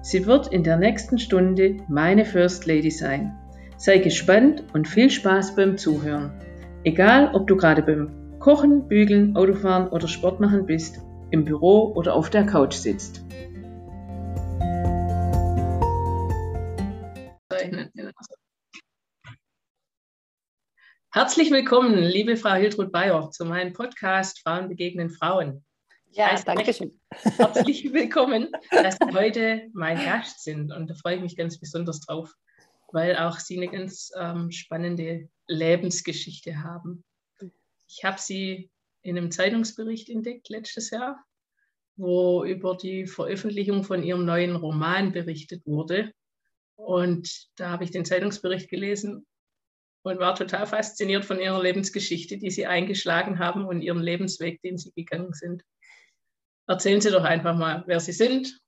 Sie wird in der nächsten Stunde meine First Lady sein. Sei gespannt und viel Spaß beim Zuhören. Egal, ob du gerade beim Kochen, Bügeln, Autofahren oder Sport machen bist, im Büro oder auf der Couch sitzt. Herzlich willkommen, liebe Frau Hiltrud Bayer, zu meinem Podcast Frauen begegnen Frauen. Ja, danke schön. Herzlich willkommen, dass Sie heute mein Gast sind. Und da freue ich mich ganz besonders drauf, weil auch Sie eine ganz ähm, spannende Lebensgeschichte haben. Ich habe Sie in einem Zeitungsbericht entdeckt letztes Jahr, wo über die Veröffentlichung von Ihrem neuen Roman berichtet wurde. Und da habe ich den Zeitungsbericht gelesen und war total fasziniert von Ihrer Lebensgeschichte, die Sie eingeschlagen haben und Ihren Lebensweg, den Sie gegangen sind. Erzählen Sie doch einfach mal, wer Sie sind,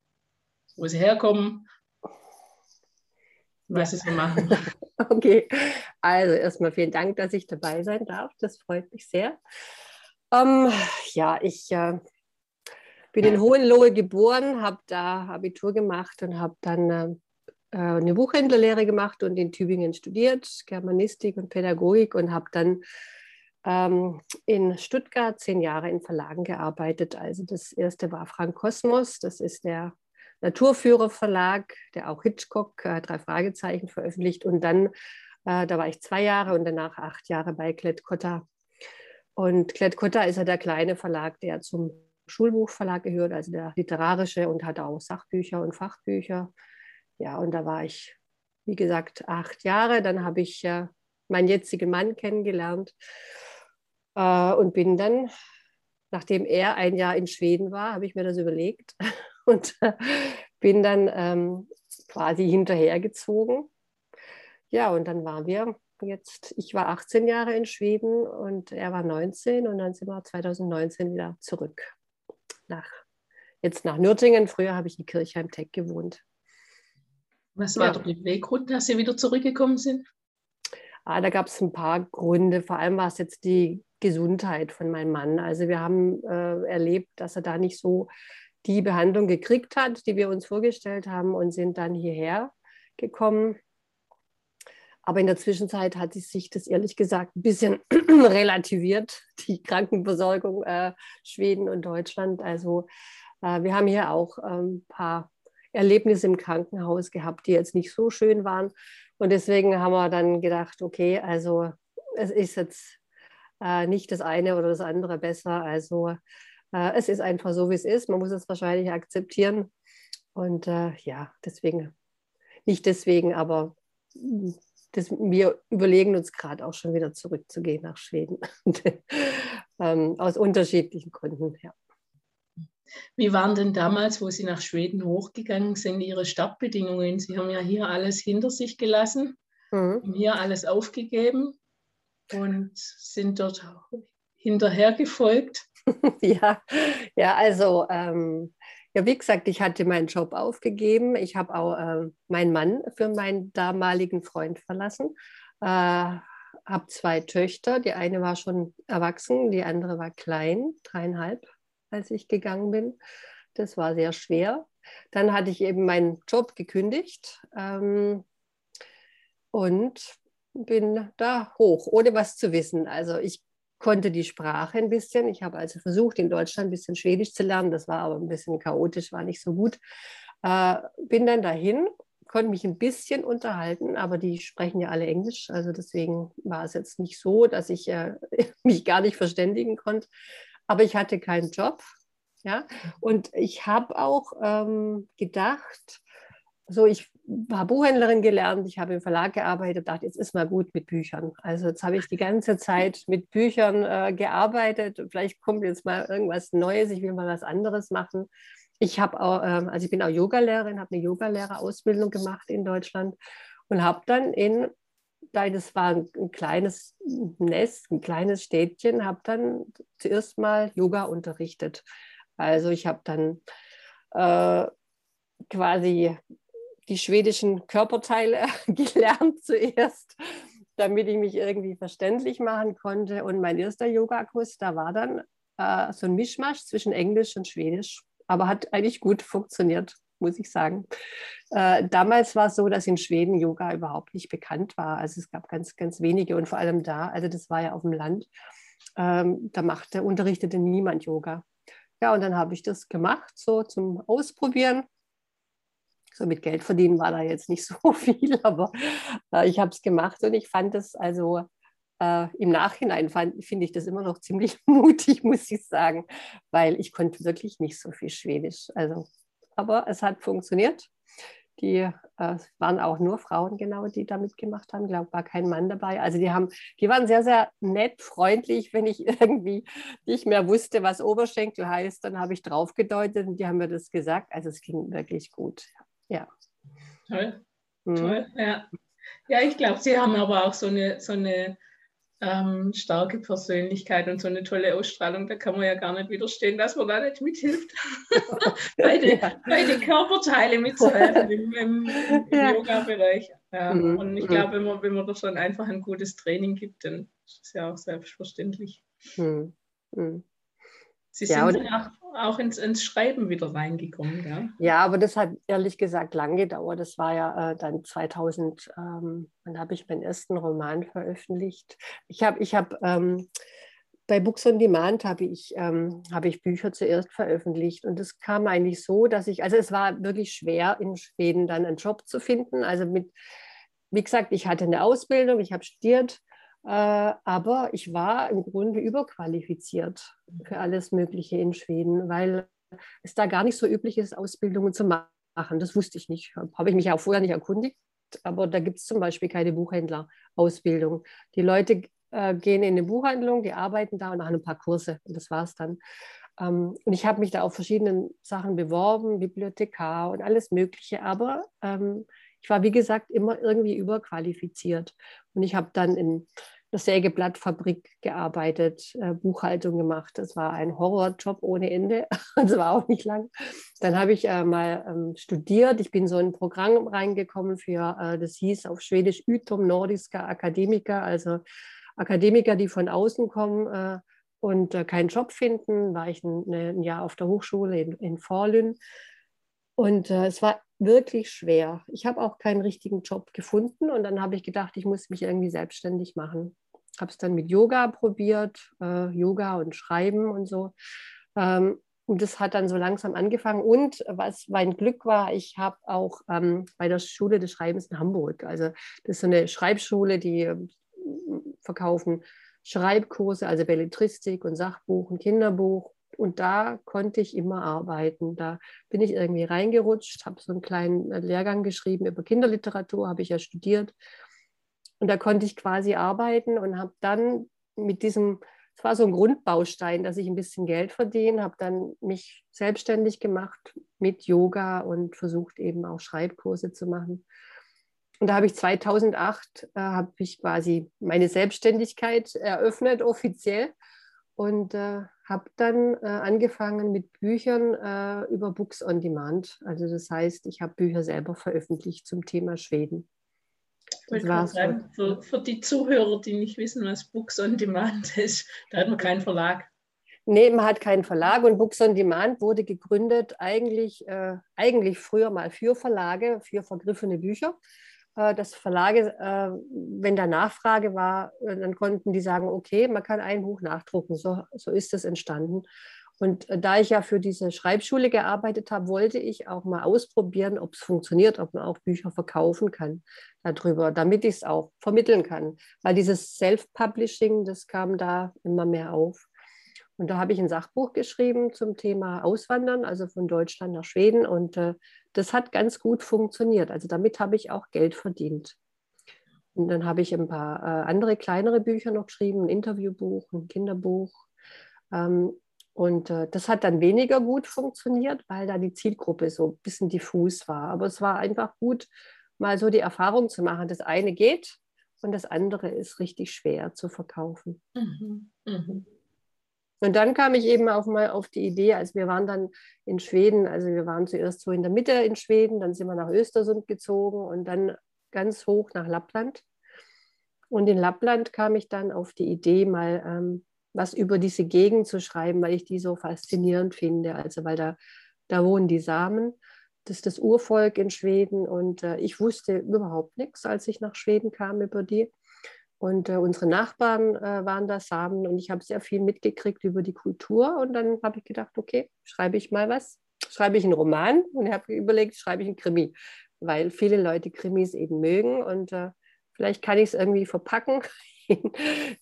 wo Sie herkommen, was Sie so machen. Okay, also erstmal vielen Dank, dass ich dabei sein darf. Das freut mich sehr. Ähm, ja, ich äh, bin in Hohenlohe geboren, habe da Abitur gemacht und habe dann äh, äh, eine Buchhändlerlehre gemacht und in Tübingen studiert, Germanistik und Pädagogik und habe dann ähm, in Stuttgart zehn Jahre in Verlagen gearbeitet. Also das erste war Frank Kosmos, das ist der Naturführer Verlag, der auch Hitchcock äh, drei Fragezeichen veröffentlicht. Und dann, äh, da war ich zwei Jahre und danach acht Jahre bei Klett-Cotta. Und Klett-Cotta ist ja der kleine Verlag, der zum Schulbuchverlag gehört, also der literarische und hat auch Sachbücher und Fachbücher. Ja, und da war ich, wie gesagt, acht Jahre. Dann habe ich äh, meinen jetzigen Mann kennengelernt äh, und bin dann, nachdem er ein Jahr in Schweden war, habe ich mir das überlegt und äh, bin dann ähm, quasi hinterhergezogen. Ja, und dann waren wir jetzt, ich war 18 Jahre in Schweden und er war 19 und dann sind wir 2019 wieder zurück nach, jetzt nach Nürtingen. Früher habe ich in Kirchheim Tech gewohnt. Was war ja. der Beweggrund, dass Sie wieder zurückgekommen sind? Ah, da gab es ein paar Gründe. Vor allem war es jetzt die Gesundheit von meinem Mann. Also wir haben äh, erlebt, dass er da nicht so die Behandlung gekriegt hat, die wir uns vorgestellt haben und sind dann hierher gekommen. Aber in der Zwischenzeit hat sich das ehrlich gesagt ein bisschen relativiert, die Krankenversorgung äh, Schweden und Deutschland. Also äh, wir haben hier auch ein ähm, paar Erlebnisse im Krankenhaus gehabt, die jetzt nicht so schön waren. Und deswegen haben wir dann gedacht, okay, also es ist jetzt äh, nicht das eine oder das andere besser. Also äh, es ist einfach so, wie es ist. Man muss es wahrscheinlich akzeptieren. Und äh, ja, deswegen, nicht deswegen, aber das, wir überlegen uns gerade auch schon wieder zurückzugehen nach Schweden. ähm, aus unterschiedlichen Gründen, ja. Wie waren denn damals, wo Sie nach Schweden hochgegangen sind, Ihre Startbedingungen? Sie haben ja hier alles hinter sich gelassen, mhm. haben hier alles aufgegeben und sind dort hinterher gefolgt. ja, ja, also ähm, ja, wie gesagt, ich hatte meinen Job aufgegeben. Ich habe auch äh, meinen Mann für meinen damaligen Freund verlassen. Äh, habe zwei Töchter. Die eine war schon erwachsen, die andere war klein, dreieinhalb als ich gegangen bin. Das war sehr schwer. Dann hatte ich eben meinen Job gekündigt ähm, und bin da hoch, ohne was zu wissen. Also ich konnte die Sprache ein bisschen. Ich habe also versucht, in Deutschland ein bisschen Schwedisch zu lernen. Das war aber ein bisschen chaotisch, war nicht so gut. Äh, bin dann dahin, konnte mich ein bisschen unterhalten, aber die sprechen ja alle Englisch. Also deswegen war es jetzt nicht so, dass ich äh, mich gar nicht verständigen konnte aber ich hatte keinen Job. Ja? Und ich habe auch ähm, gedacht, so ich war Buchhändlerin gelernt, ich habe im Verlag gearbeitet, dachte, jetzt ist mal gut mit Büchern. Also jetzt habe ich die ganze Zeit mit Büchern äh, gearbeitet. Vielleicht kommt jetzt mal irgendwas Neues, ich will mal was anderes machen. ich habe auch, ähm, also ich bin auch Yogalehrerin, habe eine Yogalehrerausbildung gemacht in Deutschland und habe dann in, das war ein kleines Nest, ein kleines Städtchen, habe dann zuerst mal Yoga unterrichtet. Also ich habe dann äh, quasi die schwedischen Körperteile gelernt zuerst, damit ich mich irgendwie verständlich machen konnte. Und mein erster Yogakurs, da war dann äh, so ein Mischmasch zwischen Englisch und Schwedisch aber hat eigentlich gut funktioniert, muss ich sagen. Äh, damals war es so, dass in Schweden Yoga überhaupt nicht bekannt war. Also es gab ganz, ganz wenige und vor allem da, also das war ja auf dem Land, ähm, da machte, unterrichtete niemand Yoga. Ja, und dann habe ich das gemacht, so zum Ausprobieren. So mit Geld verdienen war da jetzt nicht so viel, aber äh, ich habe es gemacht und ich fand es also äh, Im Nachhinein finde ich das immer noch ziemlich mutig, muss ich sagen, weil ich konnte wirklich nicht so viel Schwedisch. Also, aber es hat funktioniert. Die äh, waren auch nur Frauen, genau, die da mitgemacht haben. Ich glaube, war kein Mann dabei. Also die haben, die waren sehr, sehr nett, freundlich. Wenn ich irgendwie nicht mehr wusste, was Oberschenkel heißt, dann habe ich drauf gedeutet und die haben mir das gesagt. Also es ging wirklich gut. Ja. Toll. Mhm. Toll, ja. Ja, ich glaube, sie haben aber auch so eine, so eine ähm, starke Persönlichkeit und so eine tolle Ausstrahlung, da kann man ja gar nicht widerstehen, dass man da nicht mithilft, beide, ja. beide Körperteile mitzuhelfen im, im, im ja. Yoga-Bereich. Ja. Mhm. Und ich mhm. glaube, wenn man, wenn man da schon einfach ein gutes Training gibt, dann ist es ja auch selbstverständlich. Mhm. mhm. Sie ja, sind auch, auch ins, ins, Schreiben wieder reingekommen, ja? Ja, aber das hat ehrlich gesagt lang gedauert. Das war ja äh, dann 2000, ähm, dann habe ich meinen ersten Roman veröffentlicht. Ich habe ich hab, ähm, bei Books on Demand habe ich, ähm, hab ich Bücher zuerst veröffentlicht und es kam eigentlich so, dass ich, also es war wirklich schwer in Schweden dann einen Job zu finden. Also mit, wie gesagt, ich hatte eine Ausbildung, ich habe studiert aber ich war im Grunde überqualifiziert für alles Mögliche in Schweden, weil es da gar nicht so üblich ist, Ausbildungen zu machen. Das wusste ich nicht. Habe ich mich auch vorher nicht erkundigt. Aber da gibt es zum Beispiel keine Buchhändlerausbildung. Die Leute äh, gehen in eine Buchhandlung, die arbeiten da und machen ein paar Kurse. Und das war es dann. Ähm, und ich habe mich da auf verschiedenen Sachen beworben, Bibliothekar und alles Mögliche. Aber ähm, ich war, wie gesagt, immer irgendwie überqualifiziert. Und ich habe dann in der Sägeblattfabrik gearbeitet, äh, Buchhaltung gemacht. Das war ein Horrorjob ohne Ende. Das war auch nicht lang. Dann habe ich äh, mal ähm, studiert. Ich bin so in ein Programm reingekommen für, äh, das hieß auf Schwedisch Utom Nordiska Akademiker, also Akademiker, die von außen kommen und keinen Job finden. War ich ein, ein, Jahr auf der Hochschule in, in Forlün. Und es war wirklich schwer. Ich habe auch keinen richtigen Job gefunden und dann habe ich gedacht, ich muss mich irgendwie selbstständig machen. Habe es dann mit Yoga probiert, äh, Yoga und Schreiben und so. Ähm, und das hat dann so langsam angefangen. Und was mein Glück war, ich habe auch ähm, bei der Schule des Schreibens in Hamburg, also das ist so eine Schreibschule, die äh, verkaufen Schreibkurse, also Belletristik und Sachbuch und Kinderbuch und da konnte ich immer arbeiten. Da bin ich irgendwie reingerutscht, habe so einen kleinen äh, Lehrgang geschrieben über Kinderliteratur, habe ich ja studiert. Und da konnte ich quasi arbeiten und habe dann mit diesem, es war so ein Grundbaustein, dass ich ein bisschen Geld verdiene, habe dann mich selbstständig gemacht mit Yoga und versucht eben auch Schreibkurse zu machen. Und da habe ich 2008 äh, habe ich quasi meine Selbstständigkeit eröffnet offiziell und äh, habe dann äh, angefangen mit Büchern äh, über Books on Demand. Also das heißt, ich habe Bücher selber veröffentlicht zum Thema Schweden. Das war's sagen, für, für, die Zuhörer, die nicht wissen, was Books on Demand ist, da hat man keinen Verlag. Nee, man hat keinen Verlag und Books on Demand wurde gegründet eigentlich, äh, eigentlich früher mal für Verlage, für vergriffene Bücher. Äh, dass Verlage, äh, wenn da Nachfrage war, äh, dann konnten die sagen, okay, man kann ein Buch nachdrucken. So, so ist es entstanden. Und da ich ja für diese Schreibschule gearbeitet habe, wollte ich auch mal ausprobieren, ob es funktioniert, ob man auch Bücher verkaufen kann darüber, damit ich es auch vermitteln kann. Weil dieses Self-Publishing, das kam da immer mehr auf. Und da habe ich ein Sachbuch geschrieben zum Thema Auswandern, also von Deutschland nach Schweden. Und äh, das hat ganz gut funktioniert. Also damit habe ich auch Geld verdient. Und dann habe ich ein paar äh, andere kleinere Bücher noch geschrieben, ein Interviewbuch, ein Kinderbuch. Ähm, Und äh, das hat dann weniger gut funktioniert, weil da die Zielgruppe so ein bisschen diffus war. Aber es war einfach gut, mal so die Erfahrung zu machen. Das eine geht und das andere ist richtig schwer zu verkaufen. Mhm. Mhm. Und dann kam ich eben auch mal auf die Idee, als wir waren dann in Schweden, also wir waren zuerst so in der Mitte in Schweden, dann sind wir nach Östersund gezogen und dann ganz hoch nach Lappland. Und in Lappland kam ich dann auf die Idee, mal ähm, was über diese Gegend zu schreiben, weil ich die so faszinierend finde. Also weil da, da wohnen die Samen, das ist das Urvolk in Schweden und äh, ich wusste überhaupt nichts, als ich nach Schweden kam über die. Und äh, unsere Nachbarn äh, waren da Samen und ich habe sehr viel mitgekriegt über die Kultur und dann habe ich gedacht, okay, schreibe ich mal was, schreibe ich einen Roman und habe überlegt, schreibe ich einen Krimi, weil viele Leute Krimis eben mögen und äh, vielleicht kann ich es irgendwie verpacken in,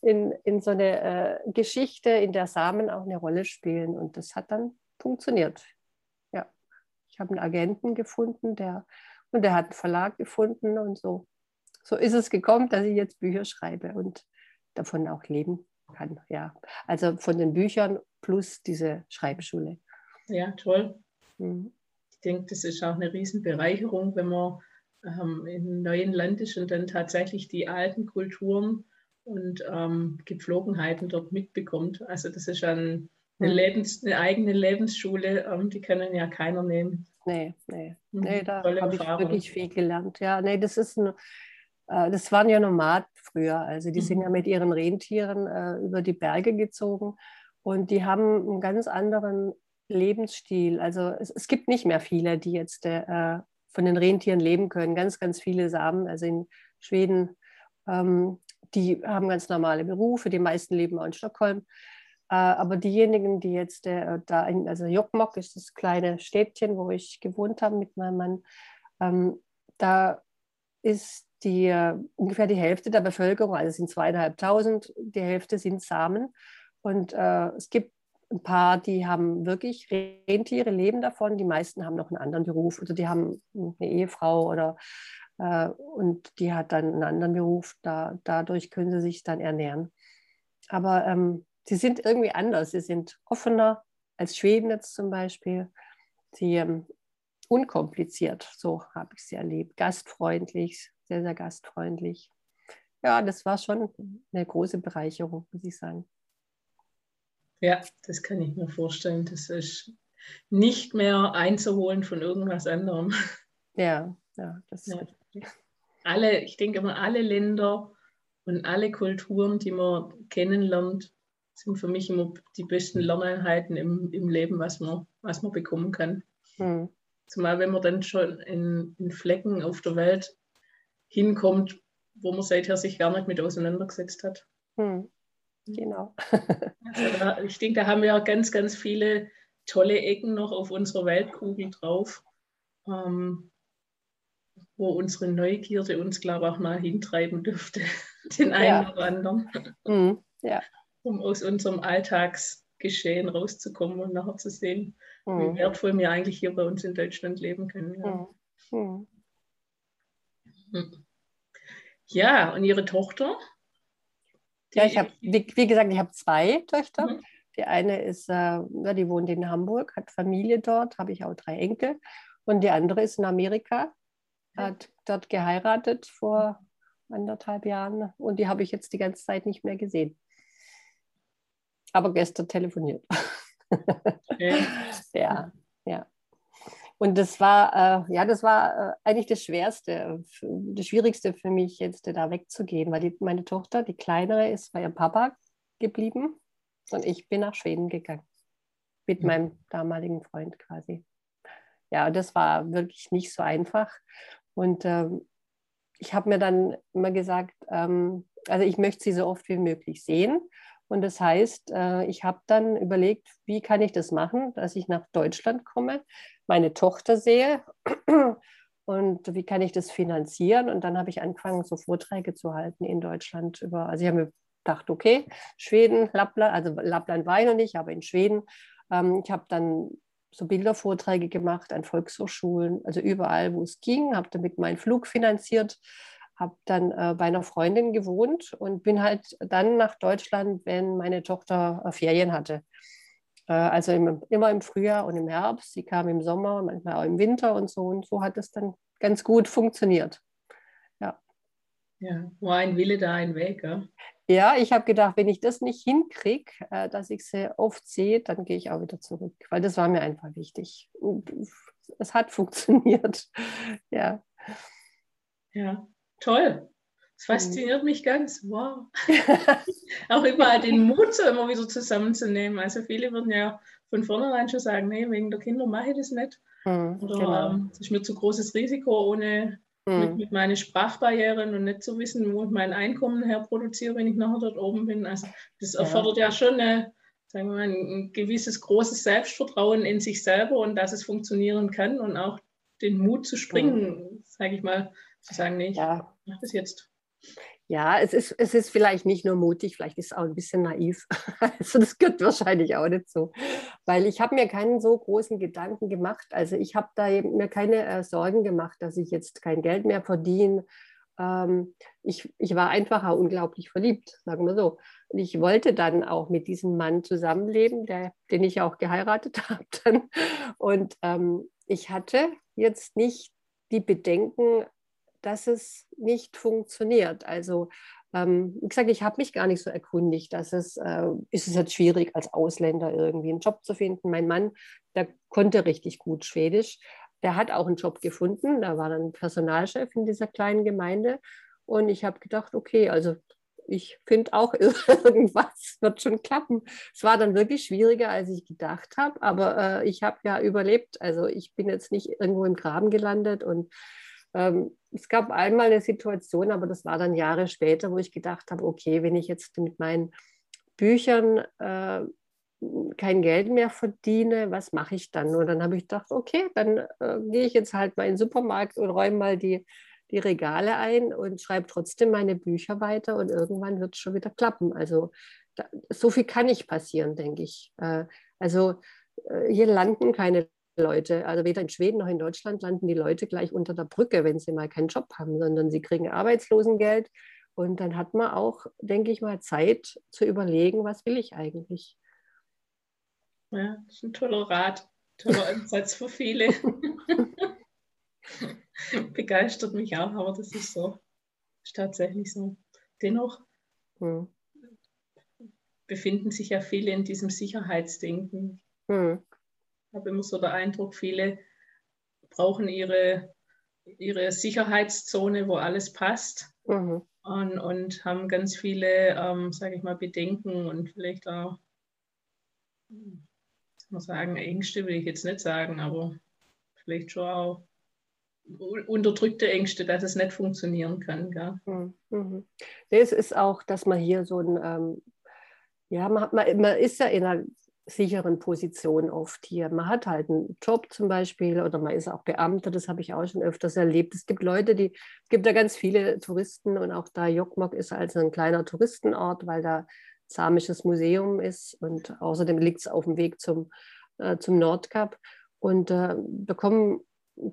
in, in so eine äh, Geschichte, in der Samen auch eine Rolle spielen. Und das hat dann funktioniert. Ja, ich habe einen Agenten gefunden, der und der hat einen Verlag gefunden und so. So ist es gekommen, dass ich jetzt Bücher schreibe und davon auch leben kann. Ja, also von den Büchern plus diese Schreibschule. Ja, toll. Mhm. Ich denke, das ist auch eine Riesenbereicherung, wenn man ähm, in neuen Land ist und dann tatsächlich die alten Kulturen und ähm, Gepflogenheiten dort mitbekommt. Also das ist ein, eine, hm. Lebens-, eine eigene Lebensschule, ähm, die können ja keiner nehmen. Nee, nee, mhm. nee da habe ich wirklich viel gelernt. Ja, nee, das ist ein, das waren ja Nomaden früher. Also die mhm. sind ja mit ihren Rentieren äh, über die Berge gezogen und die haben einen ganz anderen Lebensstil. Also es, es gibt nicht mehr viele, die jetzt äh, von den Rentieren leben können. Ganz, ganz viele Samen. Also in Schweden ähm, die haben ganz normale Berufe, die meisten leben auch in Stockholm. Äh, aber diejenigen, die jetzt äh, da, in, also Jokkmokk ist das kleine Städtchen, wo ich gewohnt habe mit meinem Mann, ähm, da ist die, äh, ungefähr die Hälfte der Bevölkerung, also es sind zweieinhalbtausend, die Hälfte sind Samen. Und äh, es gibt ein paar, die haben wirklich Rentiere, leben davon. Die meisten haben noch einen anderen Beruf oder die haben eine Ehefrau oder äh, und die hat dann einen anderen Beruf, da, dadurch können sie sich dann ernähren. Aber ähm, sie sind irgendwie anders, sie sind offener als Schweden jetzt zum Beispiel. Sie ähm, unkompliziert, so habe ich sie erlebt, gastfreundlich, sehr, sehr gastfreundlich. Ja, das war schon eine große Bereicherung, muss ich sagen. Ja, das kann ich mir vorstellen. Das ist nicht mehr einzuholen von irgendwas anderem. Ja, ja, das ja. Alle, ich denke immer, alle Länder und alle Kulturen, die man kennenlernt, sind für mich immer die besten Lerneinheiten im, im Leben, was man, was man bekommen kann. Hm. Zumal wenn man dann schon in, in Flecken auf der Welt hinkommt, wo man seither sich gar nicht mit auseinandergesetzt hat. Hm. Genau. also da, ich denke, da haben wir ganz, ganz viele tolle Ecken noch auf unserer Weltkugel drauf. Ähm, wo unsere Neugierde uns, glaube ich, auch mal hintreiben dürfte, den einen ja. oder anderen. Mhm. Ja. Um aus unserem Alltagsgeschehen rauszukommen und nachher zu sehen, mhm. wie wertvoll wir eigentlich hier bei uns in Deutschland leben können. Ja, mhm. Mhm. ja und Ihre Tochter? Ja, ich habe, wie, wie, gesagt, ich habe zwei Töchter. Mhm. Die eine ist, äh, die wohnt in Hamburg, hat Familie dort, habe ich auch drei Enkel. Und die andere ist in Amerika, hat dort geheiratet vor anderthalb Jahren und die habe ich jetzt die ganze Zeit nicht mehr gesehen. Aber gestern telefoniert. Okay. ja, ja. Und das war, äh, ja, das war äh, eigentlich das Schwerste, das Schwierigste für mich, jetzt da wegzugehen, weil die, meine Tochter, die kleinere, ist bei ihrem Papa geblieben und ich bin nach Schweden gegangen. Mit mhm. meinem damaligen Freund quasi. Ja, das war wirklich nicht so einfach. Und ähm, ich habe mir dann immer gesagt, ähm, also ich möchte sie so oft wie möglich sehen. Und das heißt, äh, ich habe dann überlegt, wie kann ich das machen, dass ich nach Deutschland komme, meine Tochter sehe und wie kann ich das finanzieren. Und dann habe ich angefangen, so Vorträge zu halten in Deutschland über, also ich habe mir gedacht, okay, Schweden, Lappland, also Lappland war ich noch nicht, aber in Schweden. Ähm, ich habe dann so Bildervorträge gemacht an Volkshochschulen, also überall, wo es ging, habe damit meinen Flug finanziert, habe dann äh, bei einer Freundin gewohnt und bin halt dann nach Deutschland, wenn meine Tochter äh, Ferien hatte. Äh, also im, immer im Frühjahr und im Herbst. Sie kam im Sommer, manchmal auch im Winter und so. Und so hat es dann ganz gut funktioniert. Ja. Ja, war ein Wille da, ein Weg. Ja, ja ich habe gedacht, wenn ich das nicht hinkriege, äh, dass ich sie oft sehe, dann gehe ich auch wieder zurück, weil das war mir einfach wichtig. Und es hat funktioniert. Ja. Ja, toll. Das fasziniert mich ganz. Wow. auch überall den Mut so immer wieder zusammenzunehmen. Also viele würden ja von vornherein schon sagen, nee, wegen der Kinder mache ich das nicht. Mhm, Oder genau. ähm, das ist mir zu großes Risiko, ohne mhm. mit, mit meinen Sprachbarrieren und nicht zu wissen, wo ich mein Einkommen herproduziere, wenn ich nachher dort oben bin. Also das erfordert ja, ja schon eine, sagen wir mal, ein gewisses großes Selbstvertrauen in sich selber und dass es funktionieren kann und auch den Mut zu springen, mhm. sage ich mal, zu sagen, nee, ich ja. mache das jetzt. Ja, es ist, es ist vielleicht nicht nur mutig, vielleicht ist es auch ein bisschen naiv. Also das gehört wahrscheinlich auch nicht so. Weil ich habe mir keinen so großen Gedanken gemacht. Also ich habe da mir keine äh, Sorgen gemacht, dass ich jetzt kein Geld mehr verdiene. Ähm, ich, ich war einfach auch unglaublich verliebt, sagen wir so. Und ich wollte dann auch mit diesem Mann zusammenleben, der, den ich auch geheiratet habe. Und ähm, ich hatte jetzt nicht die Bedenken, dass es nicht funktioniert. Also ähm, wie gesagt, ich habe mich gar nicht so erkundigt, dass es, äh, ist es jetzt schwierig als Ausländer irgendwie einen Job zu finden. Mein Mann, der konnte richtig gut Schwedisch. Der hat auch einen Job gefunden. Da war dann Personalchef in dieser kleinen Gemeinde. Und ich habe gedacht, okay, also ich finde auch irgendwas wird schon klappen. Es war dann wirklich schwieriger, als ich gedacht habe, aber äh, ich habe ja überlebt. Also ich bin jetzt nicht irgendwo im Graben gelandet und es gab einmal eine Situation, aber das war dann Jahre später, wo ich gedacht habe, okay, wenn ich jetzt mit meinen Büchern äh, kein Geld mehr verdiene, was mache ich dann? Und dann habe ich gedacht, okay, dann äh, gehe ich jetzt halt mal in den Supermarkt und räume mal die, die Regale ein und schreibe trotzdem meine Bücher weiter und irgendwann wird es schon wieder klappen. Also da, so viel kann nicht passieren, denke ich. Äh, also äh, hier landen keine Leute, also weder in Schweden noch in Deutschland landen die Leute gleich unter der Brücke, wenn sie mal keinen Job haben, sondern sie kriegen Arbeitslosengeld. Und dann hat man auch, denke ich mal, Zeit zu überlegen, was will ich eigentlich. Ja, das ist ein toller Rat, toller Ansatz für viele. Begeistert mich auch, aber das ist so, ist tatsächlich so. Dennoch hm. befinden sich ja viele in diesem Sicherheitsdenken. Hm habe immer so den Eindruck, viele brauchen ihre, ihre Sicherheitszone, wo alles passt. Mhm. Und, und haben ganz viele, ähm, sage ich mal, Bedenken und vielleicht auch, muss sagen, Ängste will ich jetzt nicht sagen, aber vielleicht schon auch unterdrückte Ängste, dass es nicht funktionieren kann. Gell? Mhm. mhm. Es ist auch, dass man hier so ein, ähm, ja, man, man, man ist ja in einer sicheren Position oft hier. Man hat halt einen Job zum Beispiel oder man ist auch Beamter, das habe ich auch schon öfters erlebt. Es gibt Leute, die, es gibt da ganz viele Touristen und auch da Jokmok ist also ein kleiner Touristenort, weil da samisches Museum ist und außerdem liegt es auf dem Weg zum, äh, zum Nordkap. Und äh, da kommen,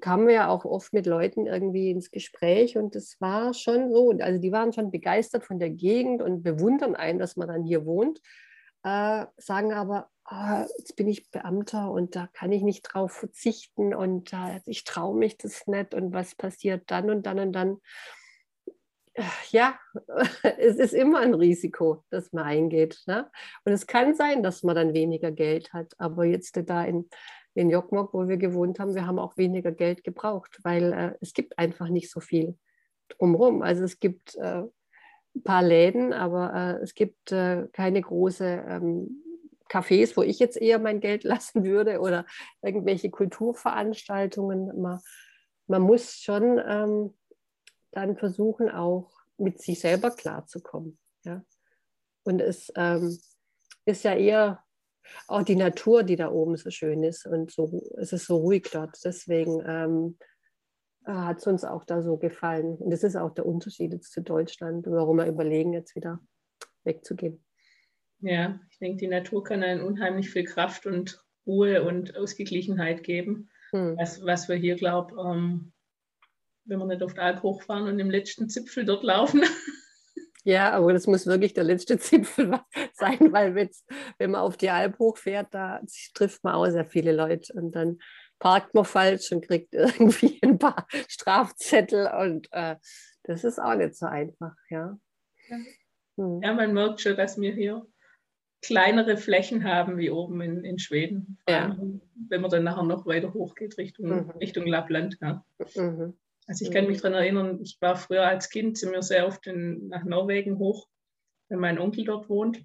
kamen wir ja auch oft mit Leuten irgendwie ins Gespräch und das war schon so, also die waren schon begeistert von der Gegend und bewundern einen, dass man dann hier wohnt. Äh, sagen aber, oh, jetzt bin ich Beamter und da kann ich nicht drauf verzichten und äh, ich traue mich das nicht und was passiert dann und dann und dann. Ja, es ist immer ein Risiko, das man eingeht. Ne? Und es kann sein, dass man dann weniger Geld hat. Aber jetzt da in, in Jokmok, wo wir gewohnt haben, wir haben auch weniger Geld gebraucht, weil äh, es gibt einfach nicht so viel drumherum. Also es gibt äh, ein paar Läden, aber äh, es gibt äh, keine große ähm, Cafés, wo ich jetzt eher mein Geld lassen würde oder irgendwelche Kulturveranstaltungen. Man, man muss schon ähm, dann versuchen, auch mit sich selber klarzukommen. Ja? Und es ähm, ist ja eher auch die Natur, die da oben so schön ist und so, es ist so ruhig dort. Deswegen ähm, hat es uns auch da so gefallen. Und das ist auch der Unterschied jetzt zu Deutschland, warum wir überlegen, jetzt wieder wegzugehen. Ja, ich denke, die Natur kann einen unheimlich viel Kraft und Ruhe und Ausgeglichenheit geben. Hm. Was, was wir hier, glaube ähm, wenn wir nicht auf die Alp hochfahren und im letzten Zipfel dort laufen, Ja, aber das muss wirklich der letzte Zipfel sein, weil wenn man auf die Alp hochfährt, da trifft man auch sehr viele Leute und dann parkt man falsch und kriegt irgendwie ein paar Strafzettel und äh, das ist auch nicht so einfach, ja. Ja. Hm. ja, man merkt schon, dass wir hier kleinere Flächen haben wie oben in, in Schweden. Ja. Wenn man dann nachher noch weiter hochgeht Richtung, mhm. Richtung Lappland. Ja. Mhm. Also ich kann mich daran erinnern, ich war früher als Kind, sind wir sehr oft in, nach Norwegen hoch, wenn mein Onkel dort wohnt.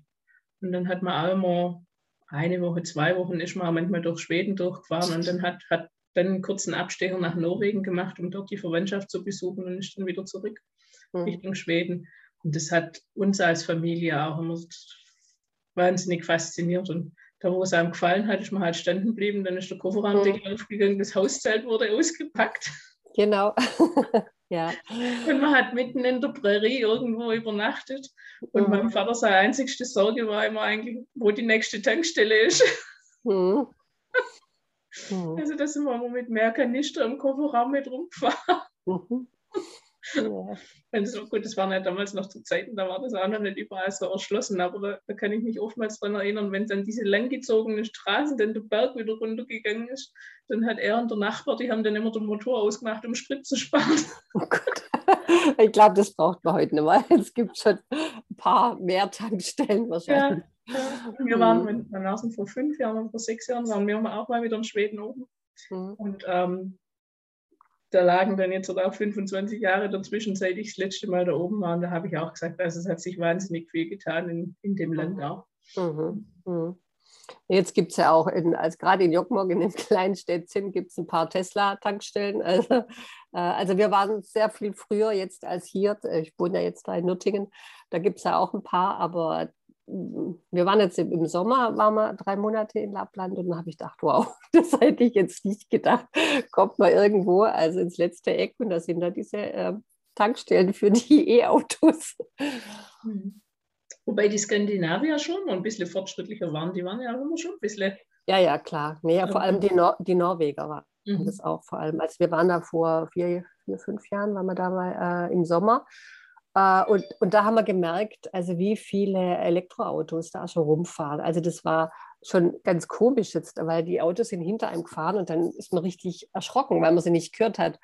Und dann hat man auch immer eine Woche, zwei Wochen ist man manchmal durch Schweden durchgefahren und dann hat, hat dann einen kurzen Abstecher nach Norwegen gemacht, um dort die Verwandtschaft zu besuchen und ist dann wieder zurück mhm. Richtung Schweden. Und das hat uns als Familie auch immer wahnsinnig fasziniert. Und da, wo es einem gefallen hat, ist man halt standen geblieben, dann ist der Kofferraumdeckel mhm. aufgegangen, das Hauszelt wurde ausgepackt. Genau. ja. Und man hat mitten in der Prärie irgendwo übernachtet. Und mhm. meinem Vater seine einzigste Sorge war immer eigentlich, wo die nächste Tankstelle ist. Mhm. mhm. Also da sind wir immer mit mehr Kanister im Kofferraum mit rumgefahren. Ja. Also gut, das waren ja damals noch zu Zeiten, da war das auch noch nicht überall so erschlossen, aber da, da kann ich mich oftmals daran erinnern, wenn dann diese langgezogene Straße, dann der Berg wieder runtergegangen ist, dann hat er und der Nachbar, die haben dann immer den Motor ausgemacht, um Sprit zu sparen. Oh Gott. Ich glaube, das braucht man heute nicht mehr. Es gibt schon ein paar mehr Tankstellen wahrscheinlich. Ja, ja. Wir waren, mhm. wir vor fünf Jahren, vor sechs Jahren, waren wir auch mal wieder in Schweden oben. Mhm. Und ähm, da lagen dann jetzt auch 25 Jahre dazwischen, seit ich das letzte Mal da oben war. Und da habe ich auch gesagt, also es hat sich wahnsinnig viel getan in, in dem Land auch. Mhm. Mhm. Jetzt gibt es ja auch, in, als gerade in Jokkmokk, in dem kleinen Städtchen, gibt es ein paar Tesla-Tankstellen. Also, äh, also wir waren sehr viel früher jetzt als hier. Ich wohne ja jetzt da in Nürtingen. Da gibt es ja auch ein paar, aber wir waren jetzt im Sommer, waren wir drei Monate in Lappland und dann habe ich gedacht, wow, das hätte ich jetzt nicht gedacht. Kommt mal irgendwo, also ins letzte Eck und da sind da diese äh, Tankstellen für die E-Autos. Mhm. Wobei die Skandinavier schon ein bisschen fortschrittlicher waren, die waren ja immer schon ein bisschen. Ja, ja, klar. Nee, ja, vor allem die, Nor die Norweger waren mhm. das auch vor allem. Also wir waren da vor vier, vier fünf Jahren, waren wir da mal äh, im Sommer und, und da haben wir gemerkt, also wie viele Elektroautos da schon rumfahren. Also das war schon ganz komisch jetzt, weil die Autos sind hinter einem gefahren und dann ist man richtig erschrocken, weil man sie nicht gehört hat.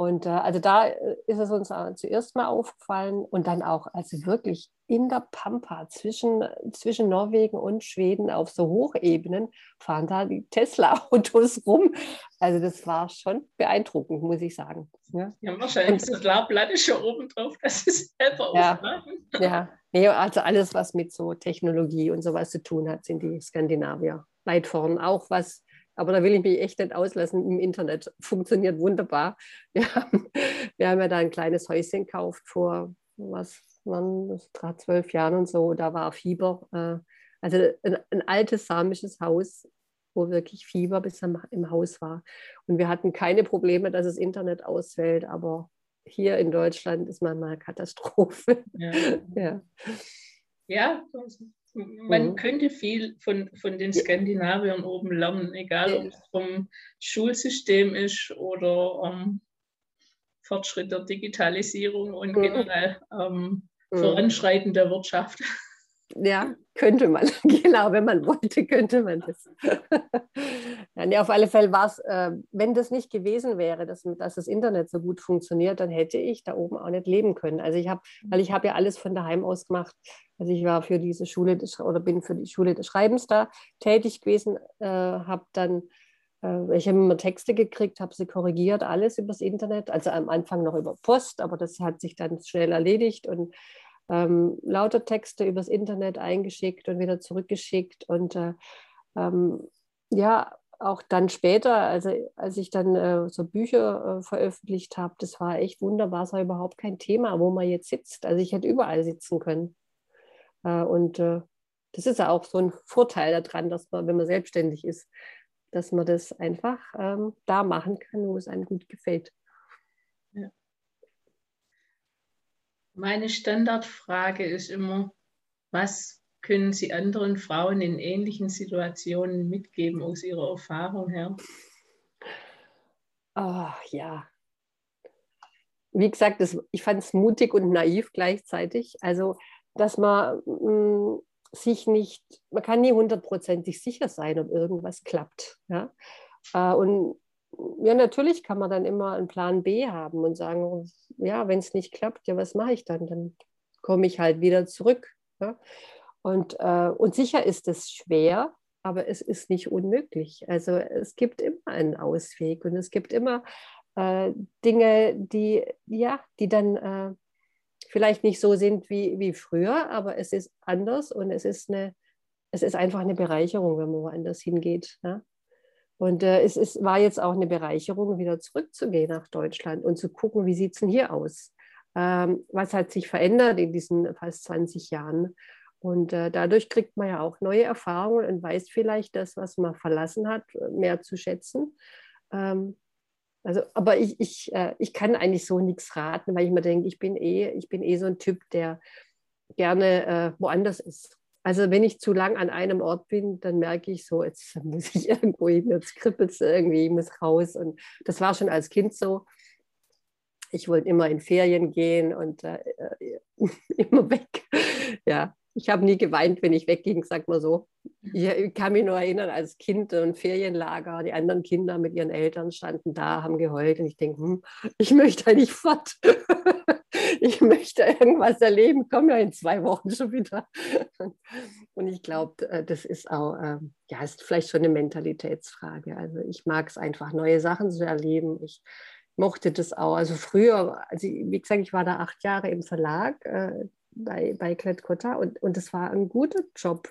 Und äh, also da äh, ist es uns zuerst mal aufgefallen und dann auch also wirklich in der Pampa zwischen, zwischen Norwegen und Schweden auf so Hochebenen fahren da die Tesla-Autos rum. Also das war schon beeindruckend, muss ich sagen. Ja, ja wahrscheinlich und, Solarplatte schon oben drauf, das ist selber ja, ja, nee, also alles, was mit so Technologie und sowas zu tun hat, sind die Skandinavier weit vorn. Auch was aber da will ich mich echt nicht auslassen. Im Internet funktioniert wunderbar. Wir haben, wir haben ja da ein kleines Häuschen gekauft vor, was waren zwölf Jahren und so. Da war Fieber. Äh, also ein, ein altes samisches Haus, wo wirklich Fieber bis im Haus war. Und wir hatten keine Probleme, dass das Internet ausfällt, aber hier in Deutschland ist manchmal Katastrophe. Ja, ja. ja man mhm. könnte viel von, von den Skandinaviern oben lernen, egal ob es vom Schulsystem ist oder um Fortschritt der Digitalisierung und mhm. generell ähm, mhm. Voranschreiten der Wirtschaft. Ja, könnte man. genau, wenn man wollte, könnte man das. ja, nee, auf alle Fälle war es, äh, wenn das nicht gewesen wäre, dass, dass das Internet so gut funktioniert, dann hätte ich da oben auch nicht leben können. Also ich habe, weil ich habe ja alles von daheim aus gemacht. Also ich war für diese Schule des, oder bin für die Schule des Schreibens da tätig gewesen, äh, habe dann äh, ich habe immer Texte gekriegt, habe sie korrigiert, alles übers Internet. Also am Anfang noch über Post, aber das hat sich dann schnell erledigt und ähm, lauter Texte übers Internet eingeschickt und wieder zurückgeschickt. Und äh, ähm, ja, auch dann später, also als ich dann äh, so Bücher äh, veröffentlicht habe, das war echt wunderbar, es war überhaupt kein Thema, wo man jetzt sitzt. Also ich hätte überall sitzen können. Äh, und äh, das ist ja auch so ein Vorteil daran, dass man, wenn man selbstständig ist, dass man das einfach ähm, da machen kann, wo es einem gut gefällt. Meine Standardfrage ist immer, was können Sie anderen Frauen in ähnlichen Situationen mitgeben aus Ihrer Erfahrung her? Oh, ja, wie gesagt, das, ich fand es mutig und naiv gleichzeitig. Also, dass man mh, mm, sich nicht, man kann nie hundertprozentig sicher sein, ob irgendwas klappt. Ja? Äh, und ja, natürlich kann man dann immer einen Plan B haben und sagen, ja, wenn es nicht klappt, ja, was mache ich dann? Dann komme ich halt wieder zurück. Ja? Und, äh, und sicher ist es schwer, aber es ist nicht unmöglich. Also es gibt immer einen Ausweg und es gibt immer äh, Dinge, die, ja, die dann äh, vielleicht nicht so sind wie, wie früher, aber es ist anders und es ist, eine, es ist einfach eine Bereicherung, wenn man woanders hingeht. Ja? Und äh, es ist, war jetzt auch eine Bereicherung, wieder zurückzugehen nach Deutschland und zu gucken, wie sieht es denn hier aus? Ähm, was hat sich verändert in diesen fast 20 Jahren? Und äh, dadurch kriegt man ja auch neue Erfahrungen und weiß vielleicht das, was man verlassen hat, mehr zu schätzen. Ähm, also, aber ich, ich, äh, ich kann eigentlich so nichts raten, weil ich mir denke, ich bin eh, ich bin eh so ein Typ, der gerne äh, woanders ist. Also wenn ich zu lang an einem Ort bin, dann merke ich so, jetzt muss ich irgendwo hin, jetzt kribbelt es irgendwie, ich muss raus. Und das war schon als Kind so. Ich wollte immer in Ferien gehen und äh, äh immer weg. Ja, ich habe nie geweint, wenn ich wegging, sag mal so. Ich kann mich nur erinnern, als Kind ein Ferienlager, die anderen Kinder mit ihren Eltern standen da, haben geheult und ich denke, hm, ich möchte eigentlich fort. Ich möchte irgendwas erleben, komme ja in zwei Wochen schon wieder. Und ich glaube, äh, das ist auch, ähm, ja, ist vielleicht schon eine Mentalitätsfrage. Also ich mag es einfach, neue Sachen zu erleben. Ich mochte das auch. Also früher, also wie gesagt, ich war da acht Jahre im Verlag äh, bei, bei Klett-Cotta und, und das war ein guter Job.